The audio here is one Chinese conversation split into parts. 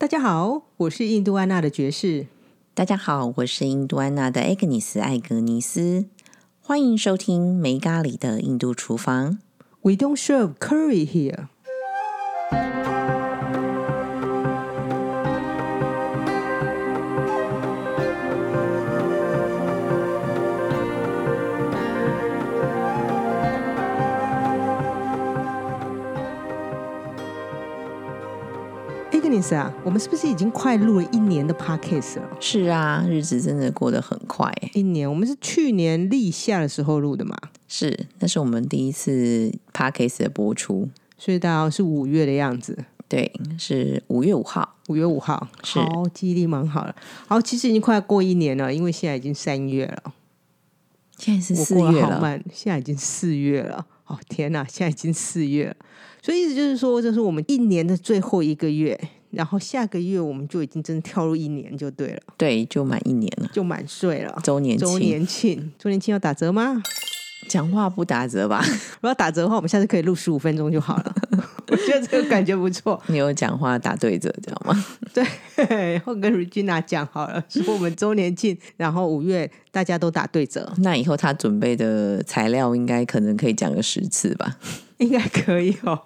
大家好，我是印度安娜的爵士。大家好，我是印度安娜的艾格尼斯艾格尼斯。欢迎收听梅咖喱的印度厨房。We don't serve curry here。我们是不是已经快录了一年的 podcast 了？是啊，日子真的过得很快。一年，我们是去年立夏的时候录的嘛，是，那是我们第一次 podcast 的播出。所以大概是五月的样子。对，是五月五号。五月五号，是好，记忆力蛮好了。好，其实已经快过一年了，因为现在已经三月了，现在是四月了，现在已经四月了。哦天哪，现在已经四月了，所以意思就是说，这是我们一年的最后一个月，然后下个月我们就已经真的跳入一年就对了，对，就满一年了，就满岁了。周年周庆。年庆，周年庆要打折吗？讲话不打折吧？如果要打折的话，我们下次可以录十五分钟就好了。我觉得这个感觉不错。你有讲话打对折，知道吗？对，我跟 Regina 讲好了，说我们周年庆，然后五月大家都打对折，那以后他准备的材料应该可能可以讲个十次吧？应该可以哦。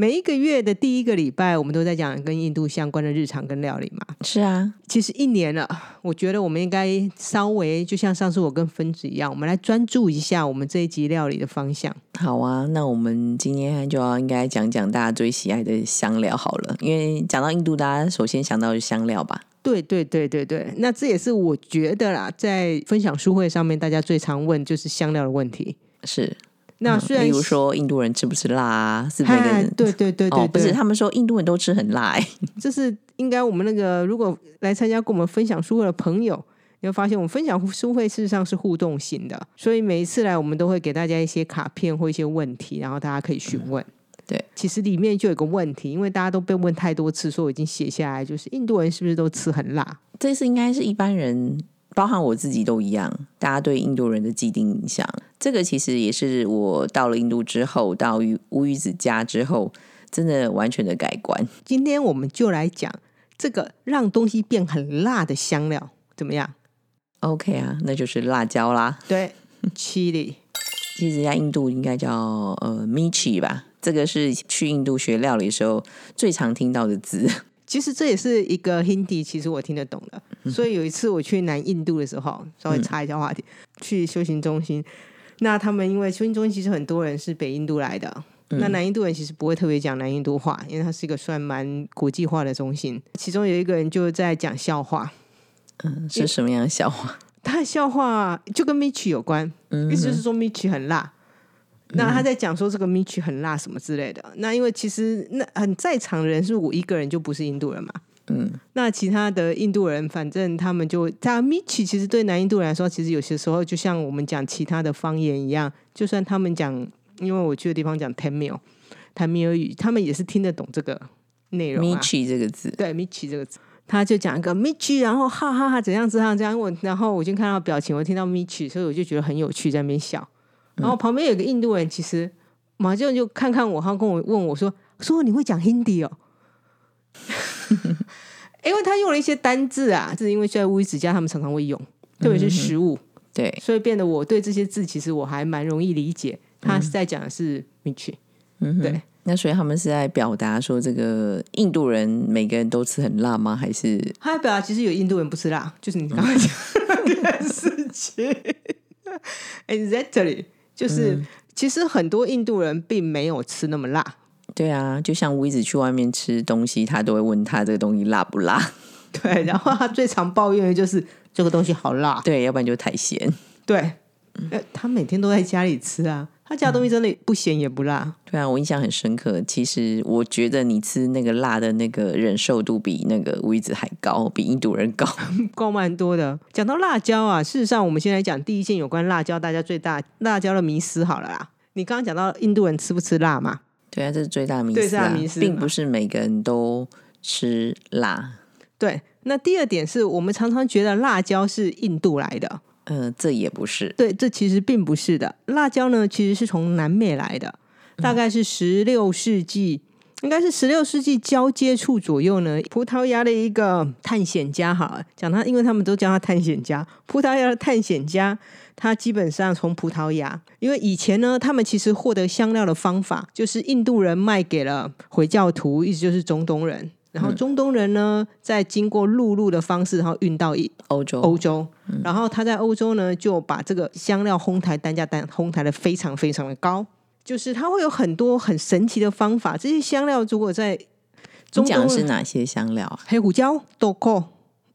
每一个月的第一个礼拜，我们都在讲跟印度相关的日常跟料理嘛。是啊，其实一年了，我觉得我们应该稍微就像上次我跟分子一样，我们来专注一下我们这一集料理的方向。好啊，那我们今天就要应该讲讲大家最喜爱的香料好了，因为讲到印度，大家首先想到的是香料吧？对对对对对，那这也是我觉得啦，在分享书会上面，大家最常问就是香料的问题。是，那虽然嗯例如说印度人吃不吃辣啊？是每个人对对对对哦，不是，他们说印度人都吃很辣、欸，这是应该我们那个如果来参加跟我们分享书会的朋友，你会发现我们分享书会事实上是互动型的，所以每一次来我们都会给大家一些卡片或一些问题，然后大家可以询问。对，其实里面就有个问题，因为大家都被问太多次，所以我已经写下来，就是印度人是不是都吃很辣？这是应该是一般人，包含我自己都一样，大家对印度人的既定印象。这个其实也是我到了印度之后，到乌乌鱼子家之后，真的完全的改观。今天我们就来讲这个让东西变很辣的香料，怎么样？OK 啊，那就是辣椒啦。对，chili。其实在印度应该叫呃 michi 吧，这个是去印度学料理的时候最常听到的字。其实这也是一个 Hindi，其实我听得懂的。所以有一次我去南印度的时候，稍微插一下话题，去修行中心。那他们因为修行中心其实很多人是北印度来的，那南印度人其实不会特别讲南印度话，因为它是一个算蛮国际化的中心。其中有一个人就在讲笑话，嗯，是什么样的笑话？他的笑话就跟 Michi 有关，意思就是说 Michi 很辣。那他在讲说这个 Michi 很辣什么之类的。那因为其实那很在场的人是我一个人，就不是印度人嘛。嗯，那其他的印度人，反正他们就他 Michi 其实对南印度人来说，其实有些时候就像我们讲其他的方言一样，就算他们讲，因为我去的地方讲 Tamil 坦米尔语，他们也是听得懂这个内容、啊。michi 这个字，对 Michi 这个字，他就讲一个 Michi，然后哈哈哈怎样怎样怎样，我然后我就看到表情，我听到 Michi，所以我就觉得很有趣，在那边笑。然后旁边有个印度人，其实马上就看看我，他跟我问我说：“说你会讲 Hindi 哦？” 因为他用了一些单字啊，是因为在乌伊子家他们常常会用，特别是食物，对，所以变得我对这些字其实我还蛮容易理解。他是在讲的是 Michi，、嗯对。那所以他们是在表达说，这个印度人每个人都吃很辣吗？还是他表达其实有印度人不吃辣，就是你刚刚讲的事情。Exactly，就是、其实很多印度人并没有吃那么辣，对啊？就像我一直去外面吃东西，他都会问他这个东西辣不辣？对。然后他最常抱怨的就是 这个东西好辣，对，要不然就太咸。对。呃他每天都在家里吃啊，他家的东西真的不咸也不辣。对啊，我印象很深刻。其实我觉得你吃那个辣的那个忍受度比那个乌鱼子还高，比印度人高。高蛮多的。讲到辣椒啊，事实上我们先来讲第一件有关辣椒，大家最大辣椒的迷思好了啦。你刚刚讲到印度人吃不吃辣嘛？对啊，这是最大的迷对思啊最大的迷思，嘛并不是每个人都吃辣。对。那第二点是我们常常觉得辣椒是印度来的，呃，这也不是。对，这其实并不是的。辣椒呢，其实是从南美来的，大概是十六世纪应该是十六世纪交接处左右呢，葡萄牙的一个探险家，哈，讲他，因为他们都叫他探险家。葡萄牙的探险家，他基本上从葡萄牙，因为以前呢，他们其实获得香料的方法，就是印度人卖给了回教徒，意思就是中东人，然后中东人呢，在经过陆路的方式，然后运到欧洲，欧洲，然后他在欧洲呢，就把这个香料烘台单价单烘台的非常非常的高。就是它会有很多很神奇的方法，这些香料如果在中讲是哪些香料啊？黑胡椒、豆蔻。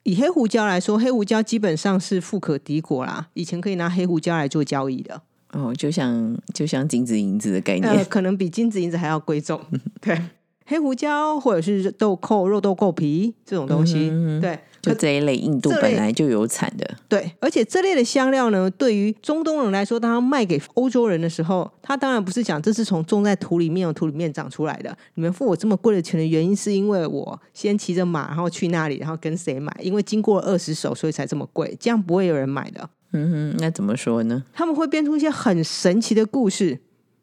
以黑胡椒来说，黑胡椒基本上是富可敌国啦。以前可以拿黑胡椒来做交易的。哦，就像就像金子银子的概念，可能比金子银子还要贵重。对。黑胡椒或者是豆蔻、肉豆蔻皮这种东西，对，就这一类，印度本来就有产的。对，而且这类的香料呢，对于中东人来说，当他卖给欧洲人的时候，他当然不是讲这是从种在土里面、土里面长出来的。你们付我这么贵的钱的原因，是因为我先骑着马，然后去那里，然后跟谁买？因为经过二十手，所以才这么贵。这样不会有人买的。嗯哼，那怎么说呢？他们会编出一些很神奇的故事，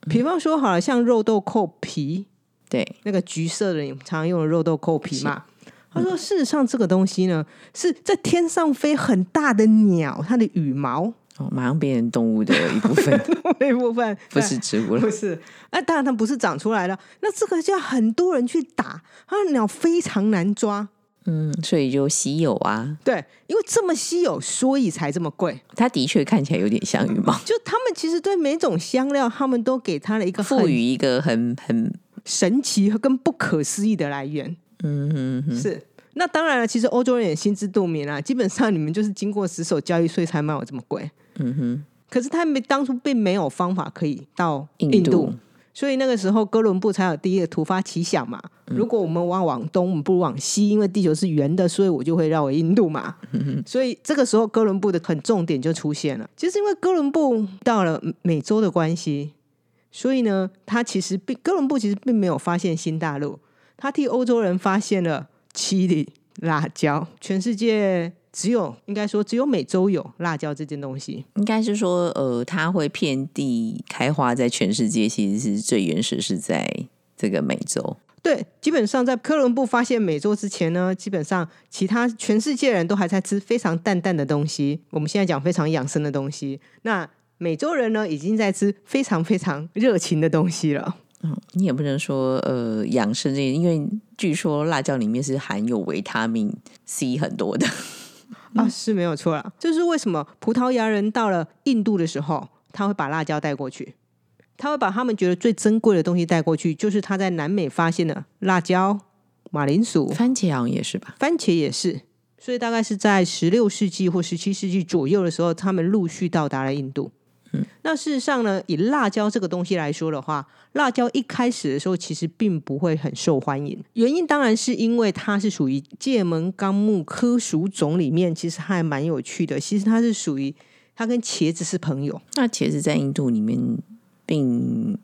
比方说，好了，像肉豆蔻皮。对，那个橘色的，你常用的肉豆蔻皮嘛？他说，事实上这个东西呢，是在天上飞很大的鸟，它的羽毛哦，马上变成动物的一部分，一部分不是植物了，不是。哎，当然它不是长出来了，那这个就要很多人去打，它的鸟非常难抓，嗯，所以就稀有啊。对，因为这么稀有，所以才这么贵。它的确看起来有点像羽毛，就他们其实对每种香料，他们都给它了一个赋予一个很很。神奇和跟不可思议的来源，嗯哼，是那当然了。其实欧洲人也心知肚明啊，基本上你们就是经过死守交易，所以才卖我这么贵。嗯哼，可是他们当初并没有方法可以到印度，所以那个时候哥伦布才有第一个突发奇想嘛。如果我们往往东，我们不如往西，因为地球是圆的，所以我就会绕回印度嘛。所以这个时候哥伦布的很重点就出现了，就是因为哥伦布到了美洲的关系。所以呢，他其实并哥伦布其实并没有发现新大陆，他替欧洲人发现了七里辣椒。全世界只有应该说只有美洲有辣椒这件东西。应该是说，呃，它会遍地开花在全世界，其实是最原始是在这个美洲。对，基本上在哥伦布发现美洲之前呢，基本上其他全世界人都还在吃非常淡淡的东西。我们现在讲非常养生的东西，那。美洲人呢，已经在吃非常非常热情的东西了。嗯，你也不能说呃养生这，因为据说辣椒里面是含有维他命 C 很多的 啊，是没有错啦。就是为什么葡萄牙人到了印度的时候，他会把辣椒带过去，他会把他们觉得最珍贵的东西带过去，就是他在南美发现的辣椒、马铃薯、番茄好像也是吧？番茄也是，所以大概是在十六世纪或十七世纪左右的时候，他们陆续到达了印度。那事实上呢，以辣椒这个东西来说的话，辣椒一开始的时候其实并不会很受欢迎。原因当然是因为它是属于界门纲目科属种里面，其实还蛮有趣的。其实它是属于它跟茄子是朋友。那茄子在印度里面并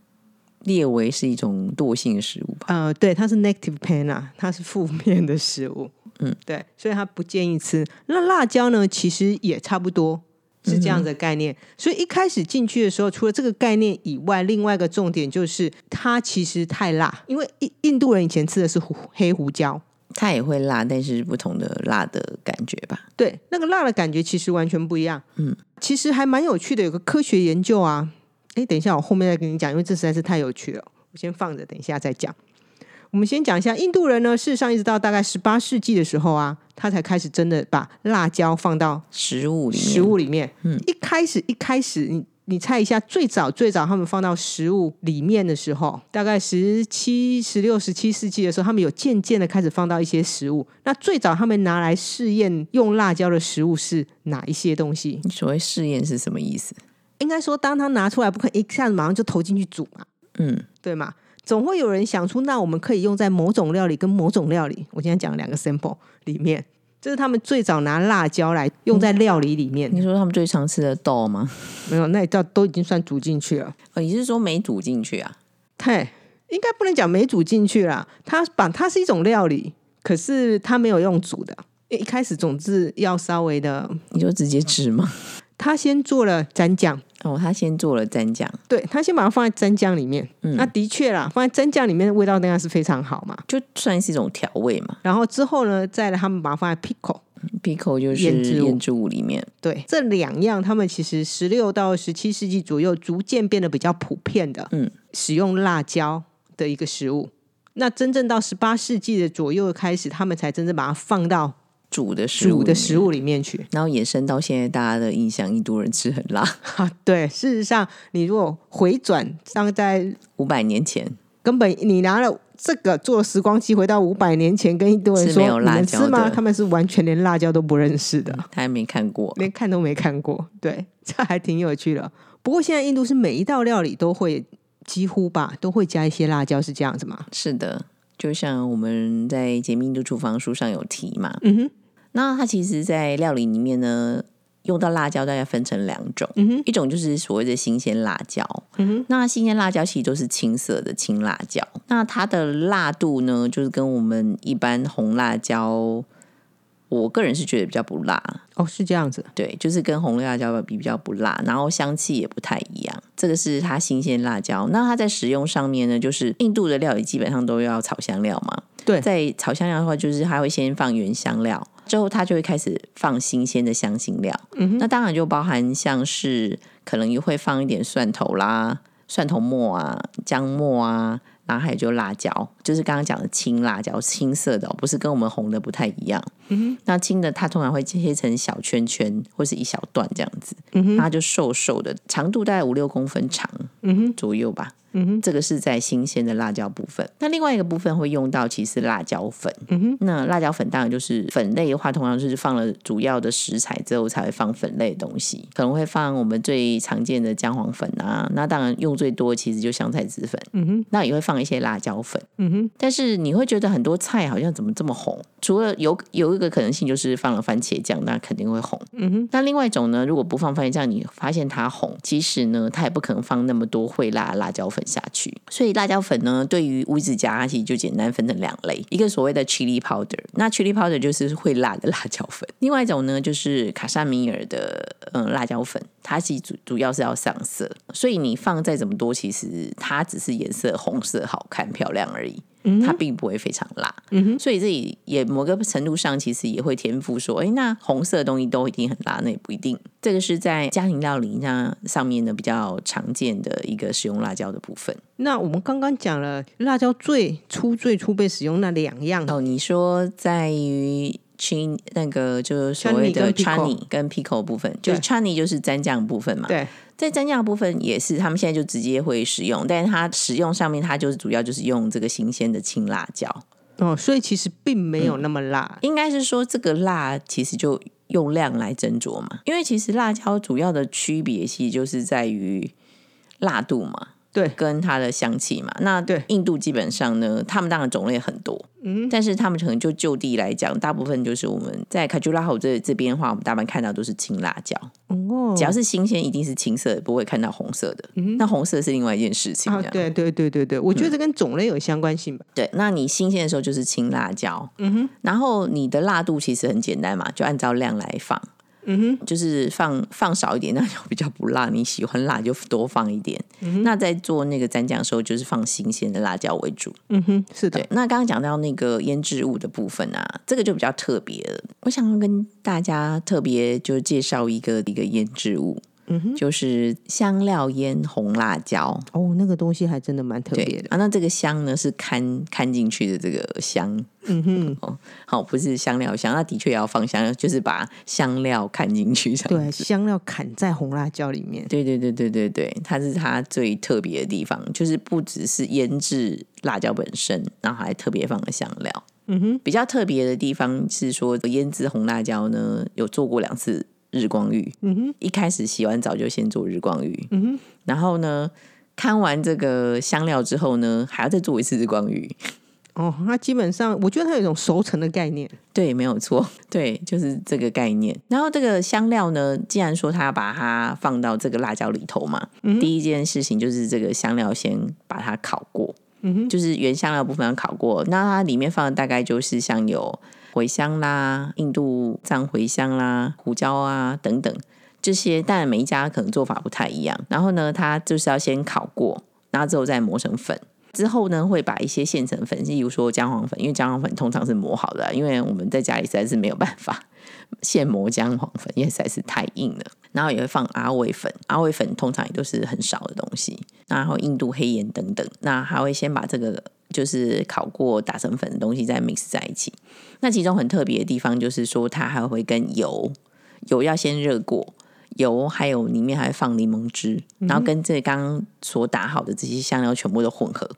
列为是一种惰性食物吧？呃，对，它是 negative pana，它是负面的食物。嗯，对，所以它不建议吃。那辣椒呢，其实也差不多。是这样的概念，所以一开始进去的时候，除了这个概念以外，另外一个重点就是它其实太辣，因为印印度人以前吃的是胡黑胡椒，它也会辣，但是不同的辣的感觉吧？对，那个辣的感觉其实完全不一样。嗯，其实还蛮有趣的，有个科学研究啊。哎，等一下，我后面再跟你讲，因为这实在是太有趣了，我先放着，等一下再讲。我们先讲一下印度人呢。事实上，一直到大概十八世纪的时候啊，他才开始真的把辣椒放到食物里面。食物里面，嗯，一开始一开始，你你猜一下，最早最早他们放到食物里面的时候，大概十七、十六、十七世纪的时候，他们有渐渐的开始放到一些食物。那最早他们拿来试验用辣椒的食物是哪一些东西？所谓试验是什么意思？应该说，当他拿出来，不可能一下子马上就投进去煮嘛？嗯，对吗？总会有人想出，那我们可以用在某种料理跟某种料理。我今天讲两个 sample 里面，这是他们最早拿辣椒来用在料理里面。你说他们最常吃的豆吗？没有，那叫都已经算煮进去了。哦，你是说没煮进去啊？对，应该不能讲没煮进去啦。它把它是一种料理，可是它没有用煮的。一开始总是要稍微的，你就直接吃吗？他先做了蘸酱。哦，他先做了蘸酱，对他先把它放在蘸酱里面。那的确啦，放在蘸酱里面的味道当然是非常好嘛，就算是一种调味嘛。然后之后呢，再来他们把它放在 pickle。pickle 就是腌制物里面。对，这两样他们其实十六到十七世纪左右逐渐变得比较普遍的，嗯，使用辣椒的一个食物。那真正到十八世纪的左右开始，他们才真正把它放到。煮的食物煮的食物里面去，然后延伸到现在大家的印象，印度人吃很辣。对，事实上，你如果回转，上在五百年前，根本你拿了这个做时光机回到五百年前，跟印度人说你们吃吗？他们是完全连辣椒都不认识的，他还没看过，连看都没看过。对，这还挺有趣的。不过现在印度是每一道料理都会几乎吧，都会加一些辣椒，是这样子吗？是的。就像我们在《解密印度厨房》书上有提嘛，嗯哼，那它其实，在料理里面呢，用到辣椒大概分成两种，嗯，一种就是所谓的新鲜辣椒，那新鲜辣椒其实都是青色的青辣椒，那它的辣度呢，就是跟我们一般红辣椒。我个人是觉得比较不辣哦，是这样子，对，就是跟红辣椒比比较不辣，然后香气也不太一样。这个是它新鲜辣椒，那它在使用上面呢，就是印度的料理基本上都要炒香料嘛。对，在炒香料的话，就是它会先放原香料，之后它就会开始放新鲜的香辛料。嗯哼，那当然就包含像是可能也会放一点蒜头啦、蒜头末啊、姜末啊。然后还有就辣椒，就是刚刚讲的青辣椒，青色的，不是跟我们红的不太一样。那青的它通常会切成小圈圈，或是一小段这样子，它就瘦瘦的，长度大概五六公分长左右吧。嗯哼，这个是在新鲜的辣椒部分。那另外一个部分会用到，其实辣椒粉。嗯哼，那辣椒粉当然就是粉类的话，通常就是放了主要的食材之后才会放粉类的东西，可能会放我们最常见的姜黄粉啊。那当然用最多其实就香菜籽粉。嗯哼，那也会放一些辣椒粉。嗯哼，但是你会觉得很多菜好像怎么这么红？除了有有一个可能性就是放了番茄酱，那肯定会红。嗯哼，那另外一种呢，如果不放番茄酱，你发现它红，其实呢，它也不可能放那么多会辣辣椒粉。下去，所以辣椒粉呢，对于乌子家，它其实就简单分成两类，一个所谓的 chili powder，那 chili powder 就是会辣的辣椒粉，另外一种呢就是卡萨米尔的嗯辣椒粉，它其实主主要是要上色，所以你放再怎么多，其实它只是颜色红色好看漂亮而已。它并不会非常辣，所以这里也某个程度上其实也会天赋说，哎，那红色的东西都一定很辣，那也不一定。这个是在家庭料理那上面呢比较常见的一个使用辣椒的部分。那我们刚刚讲了辣椒最初最初被使用那两样哦，你说在于。青那个就是所谓的 chani 跟 pickle 部分，就是 chani 就是蘸酱部分嘛。对，在蘸酱部分也是，他们现在就直接会使用，但是它使用上面它就是主要就是用这个新鲜的青辣椒。哦，所以其实并没有那么辣，应该是说这个辣其实就用量来斟酌嘛，因为其实辣椒主要的区别其实就是在于辣度嘛。对，跟它的香气嘛，那对。印度基本上呢，他们当然种类很多，嗯，但是他们可能就就地来讲，大部分就是我们在卡朱拉吼这这边的话，我们大半看到都是青辣椒，哦，只要是新鲜，一定是青色，不会看到红色的，嗯，那红色是另外一件事情，啊，对对对对对，我觉得跟种类有相关性吧，对，那你新鲜的时候就是青辣椒，嗯哼，然后你的辣度其实很简单嘛，就按照量来放。嗯哼，就是放放少一点，那就比较不辣。你喜欢辣就多放一点。那在做那个蘸酱的时候，就是放新鲜的辣椒为主。嗯哼，是的。那刚刚讲到那个腌制物的部分啊，这个就比较特别了。我想要跟大家特别就介绍一个一个腌制物。嗯哼，就是香料腌红辣椒哦，那个东西还真的蛮特别的啊。那这个香呢是看看进去的这个香，嗯哼，哦，好，不是香料香，那的确要放香料，就是把香料看进去，对，香料砍在红辣椒里面，对对对对对对，它是它最特别的地方，就是不只是腌制辣椒本身，然后还特别放了香料。嗯哼，比较特别的地方是说腌制红辣椒呢，有做过两次。日光浴，嗯哼，一开始洗完澡就先做日光浴，嗯哼，然后呢，看完这个香料之后呢，还要再做一次日光浴。哦，那基本上我觉得它有一种熟成的概念，对，没有错，对，就是这个概念。然后这个香料呢，既然说他要把它放到这个辣椒里头嘛，第一件事情就是这个香料先把它烤过，嗯哼，就是原香料部分要烤过，那它里面放的大概就是像有。茴香啦，印度藏茴香啦，胡椒啊等等，这些，但每一家可能做法不太一样。然后呢，它就是要先烤过，然后之后再磨成粉。之后呢，会把一些现成粉，例如说姜黄粉，因为姜黄粉通常是磨好的，因为我们在家里实在是没有办法现磨姜黄粉，因为实在是太硬了。然后也会放阿魏粉，阿魏粉通常也都是很少的东西。然后印度黑盐等等，那还会先把这个就是烤过打成粉的东西再 mix 在一起。那其中很特别的地方就是说，它还会跟油，油要先热过。油还有里面还放柠檬汁，然后跟这刚刚所打好的这些香料全部都混合。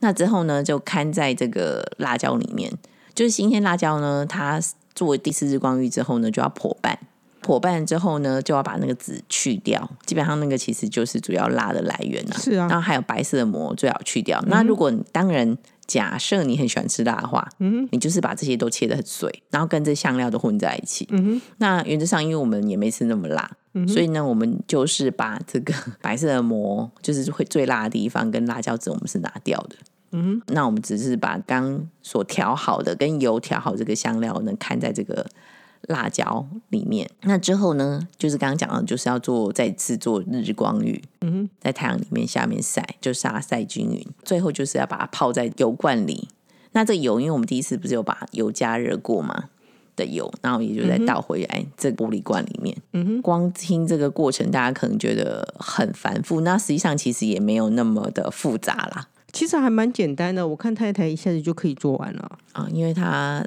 那之后呢，就看在这个辣椒里面，就是新鲜辣椒呢，它作为第四日光浴之后呢，就要破瓣。破瓣之后呢，就要把那个籽去掉。基本上那个其实就是主要辣的来源啊。是啊。然后还有白色的膜最好去掉。那如果当然假设你很喜欢吃辣的话，嗯，你就是把这些都切的很碎，然后跟这香料都混在一起。嗯哼。那原则上，因为我们也没吃那么辣。所以呢，我们就是把这个 白色的膜，就是会最辣的地方跟辣椒籽，我们是拿掉的。嗯，那我们只是把刚所调好的跟油调好这个香料，呢，看在这个辣椒里面。那之后呢，就是刚刚讲的，就是要做再次做日光浴。嗯，在太阳里面下面晒，就晒晒均匀。最后就是要把它泡在油罐里。那这油，因为我们第一次不是有把油加热过吗？的油，然后也就再倒回来这玻璃罐里面。嗯哼，光听这个过程，大家可能觉得很繁复，那实际上其实也没有那么的复杂啦。其实还蛮简单的，我看太太一下子就可以做完了啊，因为她。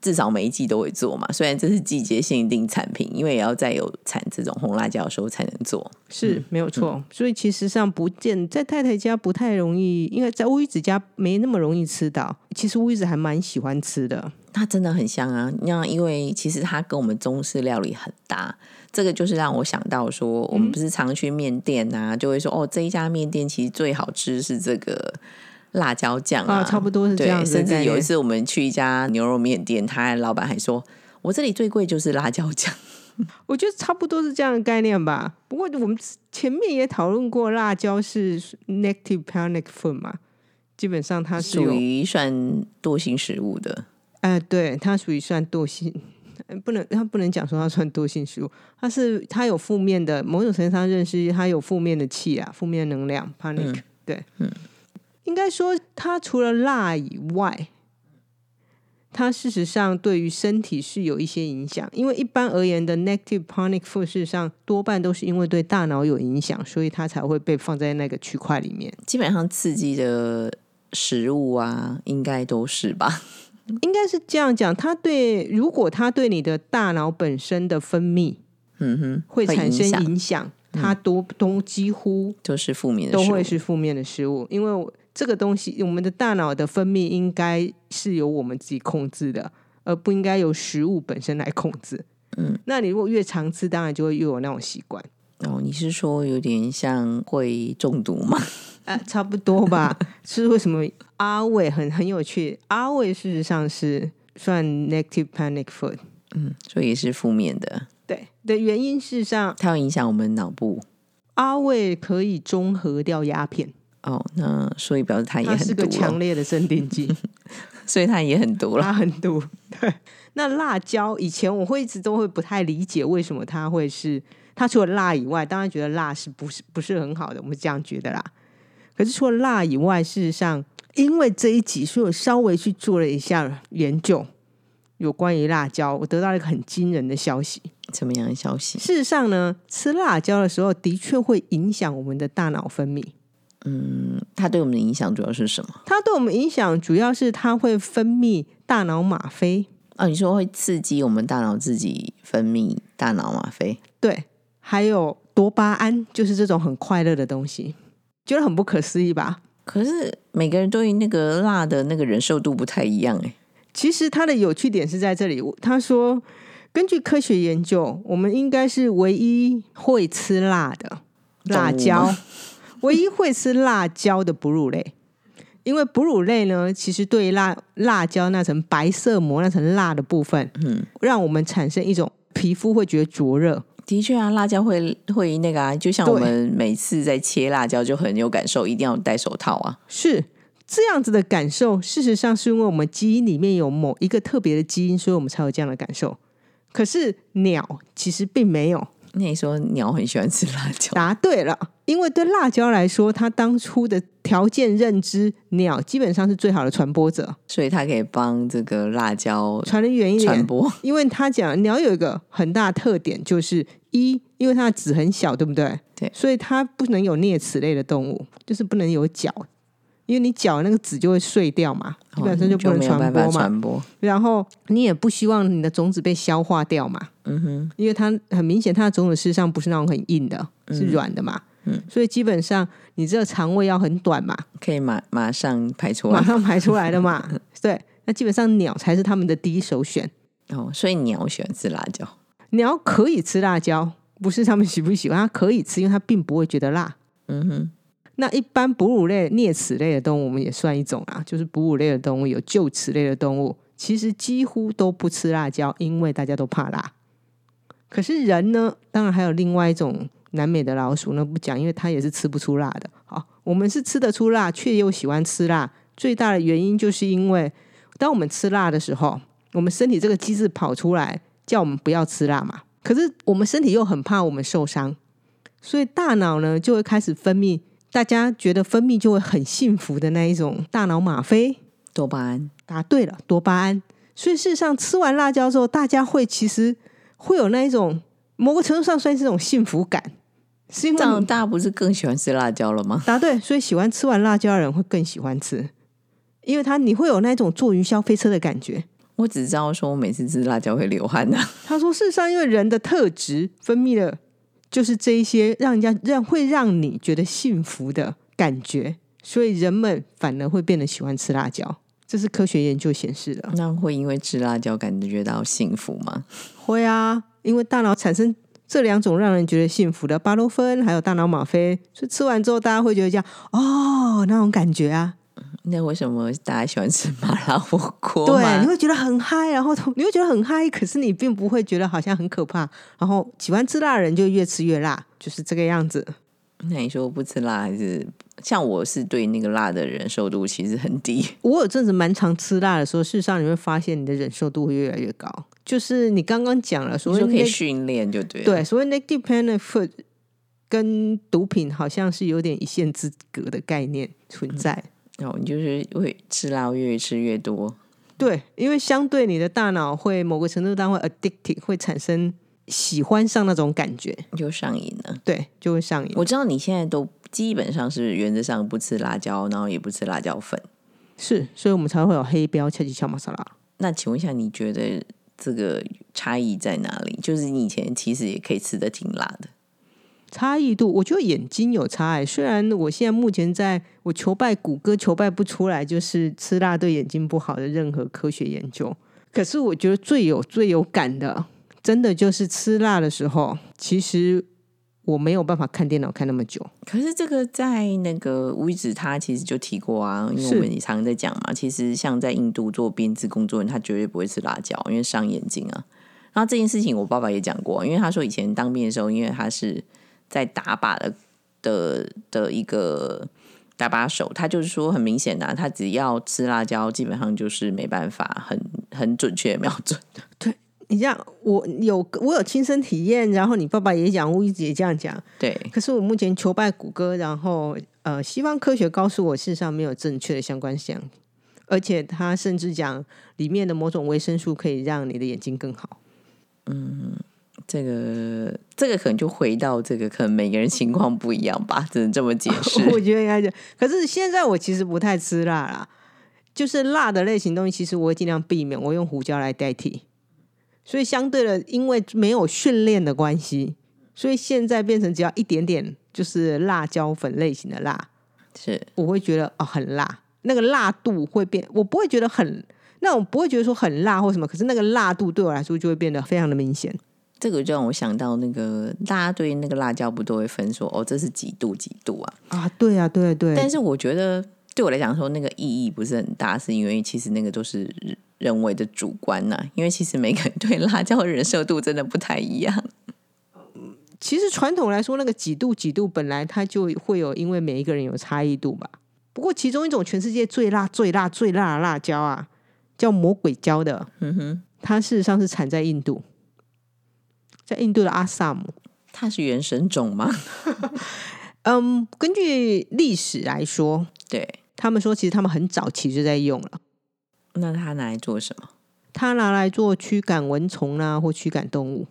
至少每一季都会做嘛，虽然这是季节限定产品，因为也要再有产这种红辣椒的时候才能做，是没有错。所以其实上不见在太太家不太容易，因为在乌鱼子家没那么容易吃到。其实乌鱼子还蛮喜欢吃的，它真的很香啊。那因为其实它跟我们中式料理很搭，这个就是让我想到说，我们不是常去面店啊，就会说哦，这一家面店其实最好吃是这个。辣椒酱啊，差不多是这样甚至有一次我们去一家牛肉面店，他老板还说：“我这里最贵就是辣椒酱。”我觉得差不多是这样的概念吧。不过我们前面也讨论过，辣椒是 negative panic food 嘛，基本上它是属于算惰性食物的。哎，对，它属于算惰性，不能他不能讲说他算多性食物，他是他有负面的，某种程度上认识他有负面的气啊，负面能量 panic。对，嗯。应该说，它除了辣以外，它事实上对于身体是有一些影响。因为一般而言的 negative panic food 事实上多半都是因为对大脑有影响，所以它才会被放在那个区块里面。基本上刺激的食物啊，应该都是吧？应该是这样讲。它对如果它对你的大脑本身的分泌，嗯哼，会产生影响，它多都几乎都是负面的，都会是负面的食物，因为。这个东西，我们的大脑的分泌应该是由我们自己控制的，而不应该由食物本身来控制。嗯，那你如果越常吃，当然就会越有那种习惯。哦，你是说有点像会中毒吗？啊，差不多吧。是为什么阿伟很很有趣？阿伟事实上是算 negative panic food，嗯，所以是负面的。对的原因，事实上它会影响我们脑部。阿伟可以中和掉鸦片。哦，那所以表示它也很毒，强烈的镇定剂，所以它也很毒了，它很毒。对，那辣椒以前我会一直都会不太理解为什么它会是它除了辣以外，当然觉得辣是不是不是很好的，我们这样觉得啦。可是除了辣以外，事实上因为这一集，所以我稍微去做了一下研究，有关于辣椒，我得到了一个很惊人的消息。什么样的消息？事实上呢，吃辣椒的时候的确会影响我们的大脑分泌。嗯，它对我们的影响主要是什么？它对我们影响主要是它会分泌大脑吗啡啊。你说会刺激我们大脑自己分泌大脑吗啡？对，还有多巴胺，就是这种很快乐的东西，觉得很不可思议吧？可是每个人对于那个辣的那个忍受度不太一样哎。其实它的有趣点是在这里，他说根据科学研究，我们应该是唯一会吃辣的辣椒。唯一会吃辣椒的哺乳类，因为哺乳类呢，其实对辣辣椒那层白色膜那层辣的部分，嗯，让我们产生一种皮肤会觉得灼热。的确啊，辣椒会会那个啊，就像我们每次在切辣椒就很有感受，一定要戴手套啊。是这样子的感受，事实上是因为我们基因里面有某一个特别的基因，所以我们才有这样的感受。可是鸟其实并没有。那你说鸟很喜欢吃辣椒，答对了，因为对辣椒来说，它当初的条件认知，鸟基本上是最好的传播者，所以它可以帮这个辣椒传的远一点。传播。因为他讲鸟有一个很大的特点，就是一，因为它的籽很小，对不对？对所以它不能有啮齿类的动物，就是不能有脚，因为你脚那个籽就会碎掉嘛，基本身就不能传播嘛。传播。然后你也不希望你的种子被消化掉嘛，嗯哼，因为它很明显，它的种子事实上不是那种很硬的，是软的嘛。嗯所以基本上你这个肠胃要很短嘛，可以马马上排出来马来。上排出来的嘛。对，那基本上鸟才是他们的第一首选。哦，所以鸟喜欢吃辣椒。你要可以吃辣椒，不是他们喜不喜欢，它可以吃，因为它并不会觉得辣。嗯哼，那一般哺乳类、啮齿类的动物，我们也算一种啦，就是哺乳类的动物有臼齿类的动物，其实几乎都不吃辣椒，因为大家都怕辣。可是人呢，当然还有另外一种南美的老鼠呢，不讲，因为它也是吃不出辣的。好，我们是吃得出辣，却又喜欢吃辣，最大的原因就是因为当我们吃辣的时候，我们身体这个机制跑出来叫我们不要吃辣嘛。可是我们身体又很怕我们受伤，所以大脑呢就会开始分泌，大家觉得分泌就会很幸福的那一种大脑吗啡。多巴胺。答对了，多巴胺。所以事实上，吃完辣椒之后，大家会其实会有那一种某个程度上算是一种幸福感，是因为这样你大家不是更喜欢吃辣椒了吗？答对，所以喜欢吃完辣椒的人会更喜欢吃，因为他你会有那种坐云霄飞车的感觉。我只知道说我每次吃辣椒会流汗呐、他说，事实上，因为人的特质分泌的就是这一些让人家让会让你觉得幸福的感觉，所以人们反而会变得喜欢吃辣椒。这是科学研究显示的。那会因为吃辣椒感觉到幸福吗？会啊，因为大脑产生这两种让人觉得幸福的巴洛芬，还有大脑吗啡，所以吃完之后大家会觉得这样哦那种感觉啊，那为什么大家喜欢吃麻辣火锅对，你会觉得很嗨，然后你会觉得很嗨，可是你并不会觉得好像很可怕。然后喜欢吃辣的人就越吃越辣，就是这个样子。那你说不吃辣还是像我是对那个辣的忍受度其实很低，我有阵子蛮常吃辣的时候，事实上你会发现你的忍受度会越来越高。就是你刚刚讲了，所谓你说可以训练就对了。对，所谓 negative benefit 跟毒品好像是有点一线之隔的概念存在。然后你就是会吃辣会越吃越多，对，因为相对你的大脑会某个程度上会 addicted，会产生喜欢上那种感觉，就上瘾了。对，就会上瘾。我知道你现在都基本上是原则上不吃辣椒，然后也不吃辣椒粉。是，所以我们才会有黑标恰吉乔玛莎拉。那请问一下，你觉得这个差异在哪里？就是你以前其实也可以吃的挺辣的，差异度，我觉得眼睛有差欸。虽然我现在目前在我求拜谷歌求拜不出来，就是吃辣对眼睛不好的任何科学研究，可是我觉得最有最有感的，真的就是吃辣的时候，其实我没有办法看电脑看那么久。可是这个在那个吴宇子他其实就提过啊，因为我们也常常在讲嘛，其实像在印度做编制工作人，他绝对不会吃辣椒，因为伤眼睛啊。然后这件事情我爸爸也讲过，因为他说以前当兵的时候，因为他是在打靶的的的一个打靶手，他就是说很明显的、啊，他只要吃辣椒，基本上就是没办法很很准确的瞄准。对你这样，我有我有亲身体验，然后你爸爸也讲，我一直也这样讲。对，可是我目前求拜谷歌，然后呃，西方科学告诉我，事实上没有正确的相关性，而且他甚至讲里面的某种维生素可以让你的眼睛更好。这个这个可能就回到这个，可能每个人情况不一样吧，只能这么解释。我觉得应该是，可是现在我其实不太吃辣啦，就是辣的类型东西，其实我会尽量避免，我用胡椒来代替。所以相对的，因为没有训练的关系，所以现在变成只要一点点就是辣椒粉类型的辣，是我会觉得哦很辣，那个辣度会变，我不会觉得很，那我不会觉得说很辣或什么，可是那个辣度对我来说就会变得非常的明显。这个就让我想到那个大家对那个辣椒不都会分说哦，这是几度几度啊？啊，对啊，对对，但是我觉得对我来讲说那个意义不是很大，是因为其实那个都是人为的主观呐、因为其实每个人对辣椒的忍受度真的不太一样。其实传统来说，那个几度几度本来它就会有，因为每一个人有差异度吧。不过其中一种全世界最辣、最辣、最辣的辣椒啊，叫魔鬼椒的，嗯哼，它事实上是产在印度，在印度的阿萨姆。它是原生种吗？嗯，根据历史来说，对，他们说其实他们很早期就在用了。那它拿来做什么？它拿来做驱赶蚊虫啦，或驱赶动物。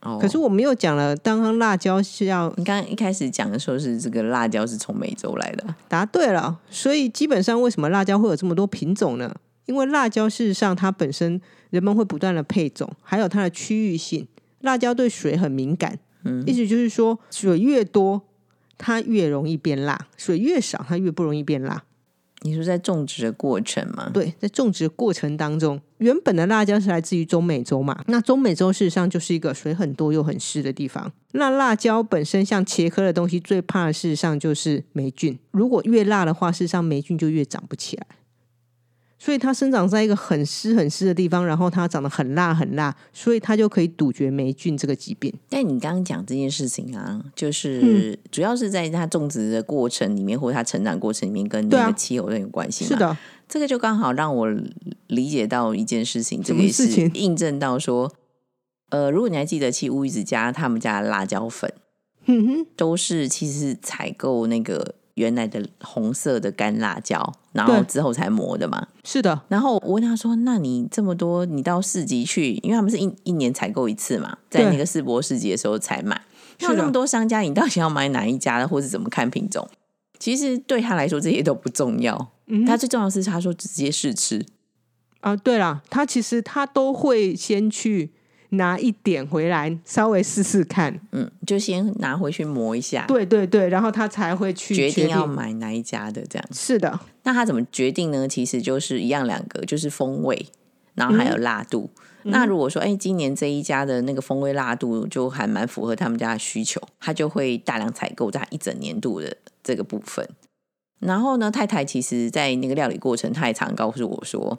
哦，可是我们又讲了，刚刚辣椒是要你刚刚一开始讲的时候是这个辣椒是从美洲来的，答对了，所以基本上为什么辣椒会有这么多品种呢？因为辣椒事实上它本身人们会不断的配种，还有它的区域性。辣椒对水很敏感，嗯意思就是说水越多它越容易变辣，水越少它越不容易变辣。你说在种植的过程吗？对，在种植过程当中，原本的辣椒是来自于中美洲嘛？那中美洲事实上就是一个水很多又很湿的地方。那辣椒本身像茄科的东西，最怕的事实上就是霉菌。如果越辣的话，事实上霉菌就越长不起来。所以它生长在一个很湿很湿的地方，然后它长得很辣很辣，所以它就可以杜绝霉菌这个疾病。但你刚刚讲这件事情啊，就是、嗯。主要是在它种植的过程里面，或者它成长过程里面，跟那个气候很有关系嘛。是，的，这个就刚好让我理解到一件事情，这什个也是么事情？印证到说，呃，如果你还记得，其实乌鱼子家他们家的辣椒粉嗯哼，都是其实是采购那个原来的红色的干辣椒，然后之后才磨的嘛。是的，然后我问他说：“那你这么多，你到市集去，因为他们是一一年采购一次嘛，在那个世博市集的时候才买。那那么多商家，你到底要买哪一家的，或是怎么看品种？其实对他来说这些都不重要，嗯他最重要的是他说直接试吃。啊，对了，他其实他都会先去拿一点回来，稍微试试看。嗯，就先拿回去磨一下，对对对，然后他才会去决定定要买哪一家的这样。是的，那他怎么决定呢？其实就是一样两个，就是风味，然后还有辣度。那如果说，哎，今年这一家的那个风味辣度就还蛮符合他们家的需求，他就会大量采购在一整年度的这个部分。然后呢，太太其实在那个料理过程，她也常告诉我说，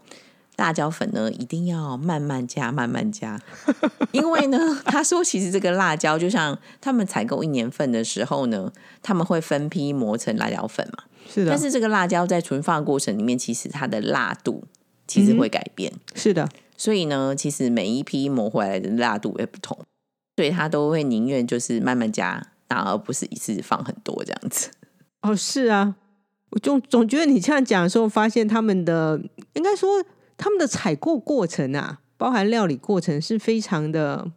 辣椒粉呢一定要慢慢加，慢慢加，因为呢，他说其实这个辣椒就像他们采购一年份的时候呢，他们会分批磨成辣椒粉嘛。是的，但是这个辣椒在存放过程里面，其实它的辣度其实会改变，是的，所以呢，其实每一批磨回来的辣度也不同，所以他都会宁愿就是慢慢加，然而不是一次放很多这样子。哦，是啊，我总总觉得你这样讲的时候，发现他们的应该说他们的采购过程啊，包含料理过程是非常的，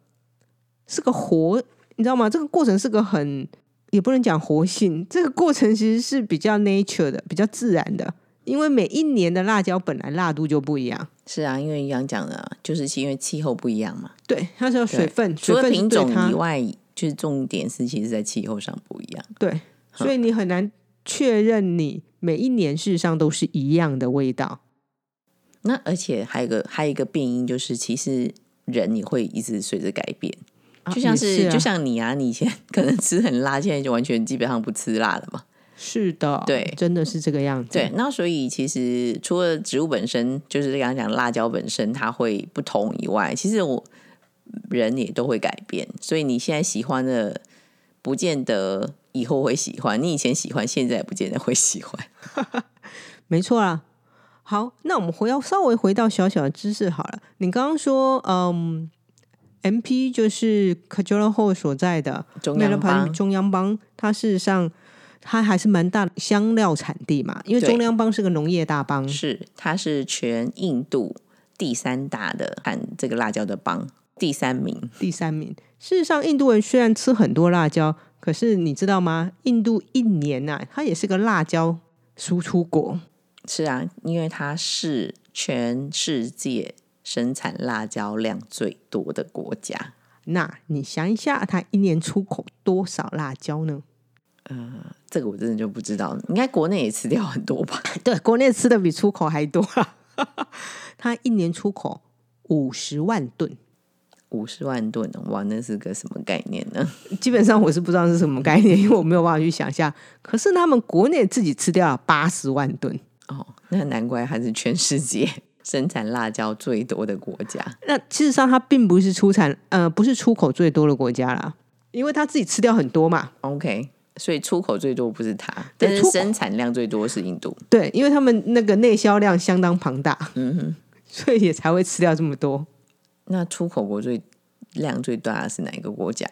是个活，你知道吗？这个过程是个很也不能讲活性，这个过程其实是比较 nature 的，比较自然的。因为每一年的辣椒本来辣度就不一样，是啊，因为一样讲的啊，就是因为气候不一样嘛。对，它是有水分，除了品种以外，就是重点是其实在气候上不一样。对，所以你很难确认你每一年事实上都是一样的味道。那而且还有一个还有一个变因，就是其实人也会一直随着改变。啊就像是，就像你啊，你以前 可能吃很辣，现在就完全基本上不吃辣了嘛。是的，对真的是这个样子。对，那所以其实除了植物本身，就是刚刚讲辣椒本身它会不同以外，其实我人也都会改变。所以你现在喜欢的，不见得以后会喜欢；你以前喜欢，现在也不见得会喜欢。没错啦。好，那我们回要稍微回到小小的知识好了。你刚刚说，嗯，M P 就是 k a j o l a h o 所在的中央邦中央邦，它事实上它还是蛮大的香料产地嘛，因为中央邦是个农业大邦。是，它是全印度第三大的产这个辣椒的邦，第三名。第三名。事实上，印度人虽然吃很多辣椒，可是你知道吗？印度一年呐、它也是个辣椒输出国。是啊，因为它是全世界生产辣椒量最多的国家。那你想一下，它一年出口多少辣椒呢？呃这个我真的就不知道，应该国内也吃掉很多吧？对，国内吃的比出口还多啊！它一年出口五十万吨，五十万吨，哇，那是个什么概念呢？基本上我是不知道是什么概念，因为我没有办法去想象。可是他们国内自己吃掉了八十万吨，哦，那难怪它是全世界生产辣椒最多的国家。那事实上它并不是出产，呃，不是出口最多的国家啦，因为它自己吃掉很多嘛。OK，所以出口最多不是它，但是生产量最多是印度。对，因为他们那个内销量相当庞大，嗯哼，所以也才会吃掉这么多。那出口国最量最大的是哪一个国家？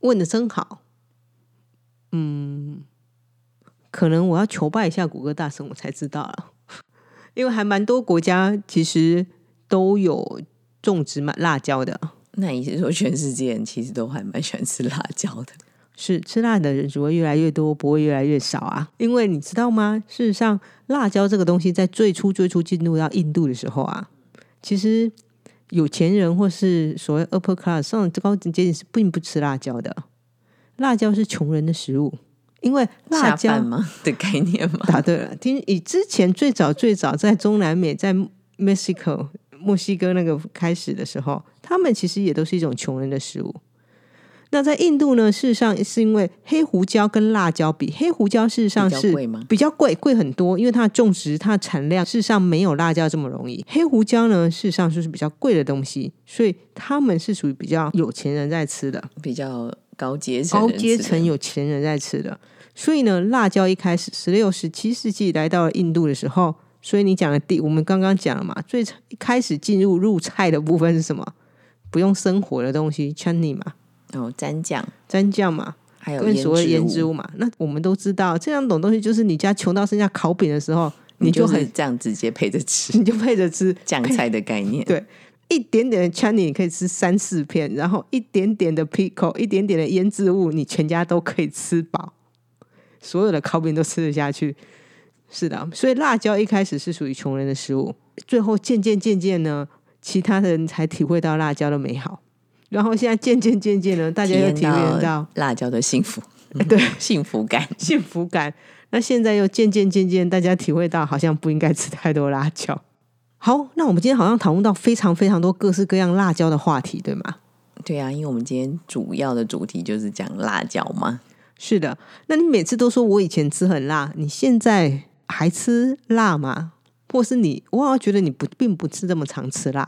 问的真好。嗯，可能我要求拜一下谷歌大神，我才知道了。因为还蛮多国家其实都有种植辣辣椒的。那你是说全世界人其实都还蛮喜欢吃辣椒的？是吃辣的人只会越来越多，不会越来越少啊。因为你知道吗？事实上，辣椒这个东西在最初最初进入到印度的时候啊，其实有钱人或是所谓 upper class 上高阶级是并不吃辣椒的。辣椒是穷人的食物，因为辣椒吗 的概念吗？答对了。听以之前最早最早在中南美，在 Mexico 墨西哥那个开始的时候，他们其实也都是一种穷人的食物。那在印度呢？事实上是因为黑胡椒跟辣椒比，黑胡椒事实上是比较贵，贵很多，因为它的种植、它的产量事实上没有辣椒这么容易。黑胡椒呢，事实上就是比较贵的东西，所以他们是属于比较有钱人在吃的，比较高阶层、高阶层有钱人在吃的。所以呢，辣椒一开始十六、十七世纪来到了印度的时候，所以你讲的第，我们刚刚讲了嘛，最一开始进入入菜的部分是什么？不用生火的东西，chutney 嘛。哦，蘸酱，蘸酱嘛，还有所谓腌制物嘛。那我们都知道，这两种东西就是你家穷到剩下烤饼的时候，你就很这样直接配着吃，你就配着吃酱菜的概念。对，一点点的 chutney 你可以吃三四片，然后一点点的 pickle，一点点的腌制物，你全家都可以吃饱，所有的烤饼都吃得下去。是的，所以辣椒一开始是属于穷人的食物，最后渐渐渐渐呢，其他人才体会到辣椒的美好。然后现在渐渐渐渐呢，大家又体验到辣椒的幸福，对幸福感，幸福感。那现在又渐渐渐渐，大家体会到好像不应该吃太多辣椒。好，那我们今天好像讨论到非常非常多各式各样辣椒的话题，对吗？对啊，因为我们今天主要的主题就是讲辣椒嘛。是的，那你每次都说我以前吃很辣，你现在还吃辣吗？或是你，我好像觉得你不并不是这么常吃辣。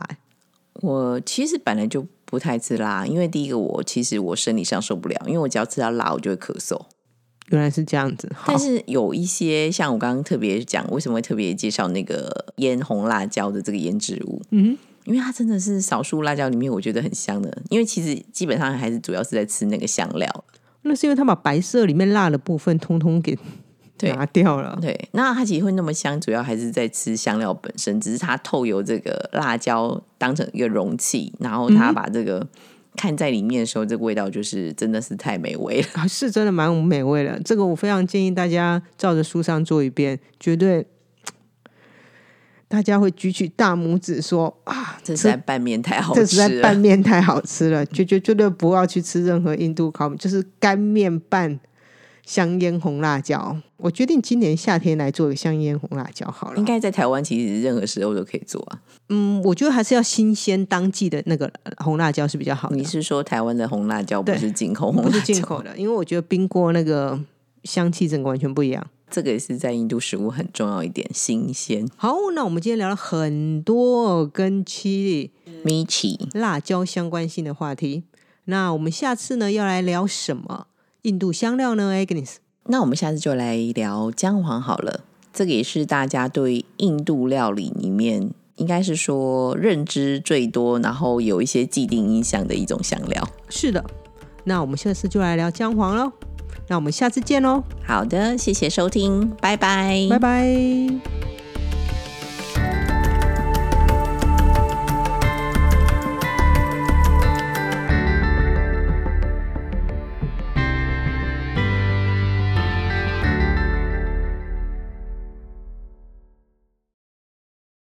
我其实本来就。不太吃辣，因为第一个我其实我生理上受不了，因为我只要吃到辣我就会咳嗽。原来是这样子，但是有一些像我刚刚特别讲，为什么会特别介绍那个腌红辣椒的这个腌制物？嗯，因为它真的是少数辣椒里面我觉得很香的，因为其实基本上还是主要是在吃那个香料。那是因为它把白色里面辣的部分通通给。拿掉了，对，那它其实会那么香，主要还是在吃香料本身，只是它透由这个辣椒当成一个容器，然后它把这个看在里面的时候，这个味道就是真的是太美味了，是真的蛮美味的。这个我非常建议大家照着书上做一遍，绝对大家会举起大拇指说啊，这在拌面太好吃，这在拌面太好吃了，绝绝绝对不要去吃任何印度烤面，就是干面拌。香烟红辣椒，我决定今年夏天来做个香烟红辣椒好了。应该在台湾其实任何时候都可以做啊。嗯，我觉得还是要新鲜当季的那个红辣椒是比较好的。你是说台湾的红辣椒不是进口红？不是进口的，因为我觉得冰过那个香气整个完全不一样。这个也是在印度食物很重要一点，新鲜。好，那我们今天聊了很多跟 chili、米奇、辣椒相关性的话题。那我们下次呢要来聊什么？印度香料呢，Agnes？那我们下次就来聊姜黄好了。这个也是大家对印度料理里面，应该是说认知最多，然后有一些既定印象的一种香料。是的，那我们下次就来聊姜黄喽。那我们下次见喽。好的，谢谢收听，拜拜，拜拜。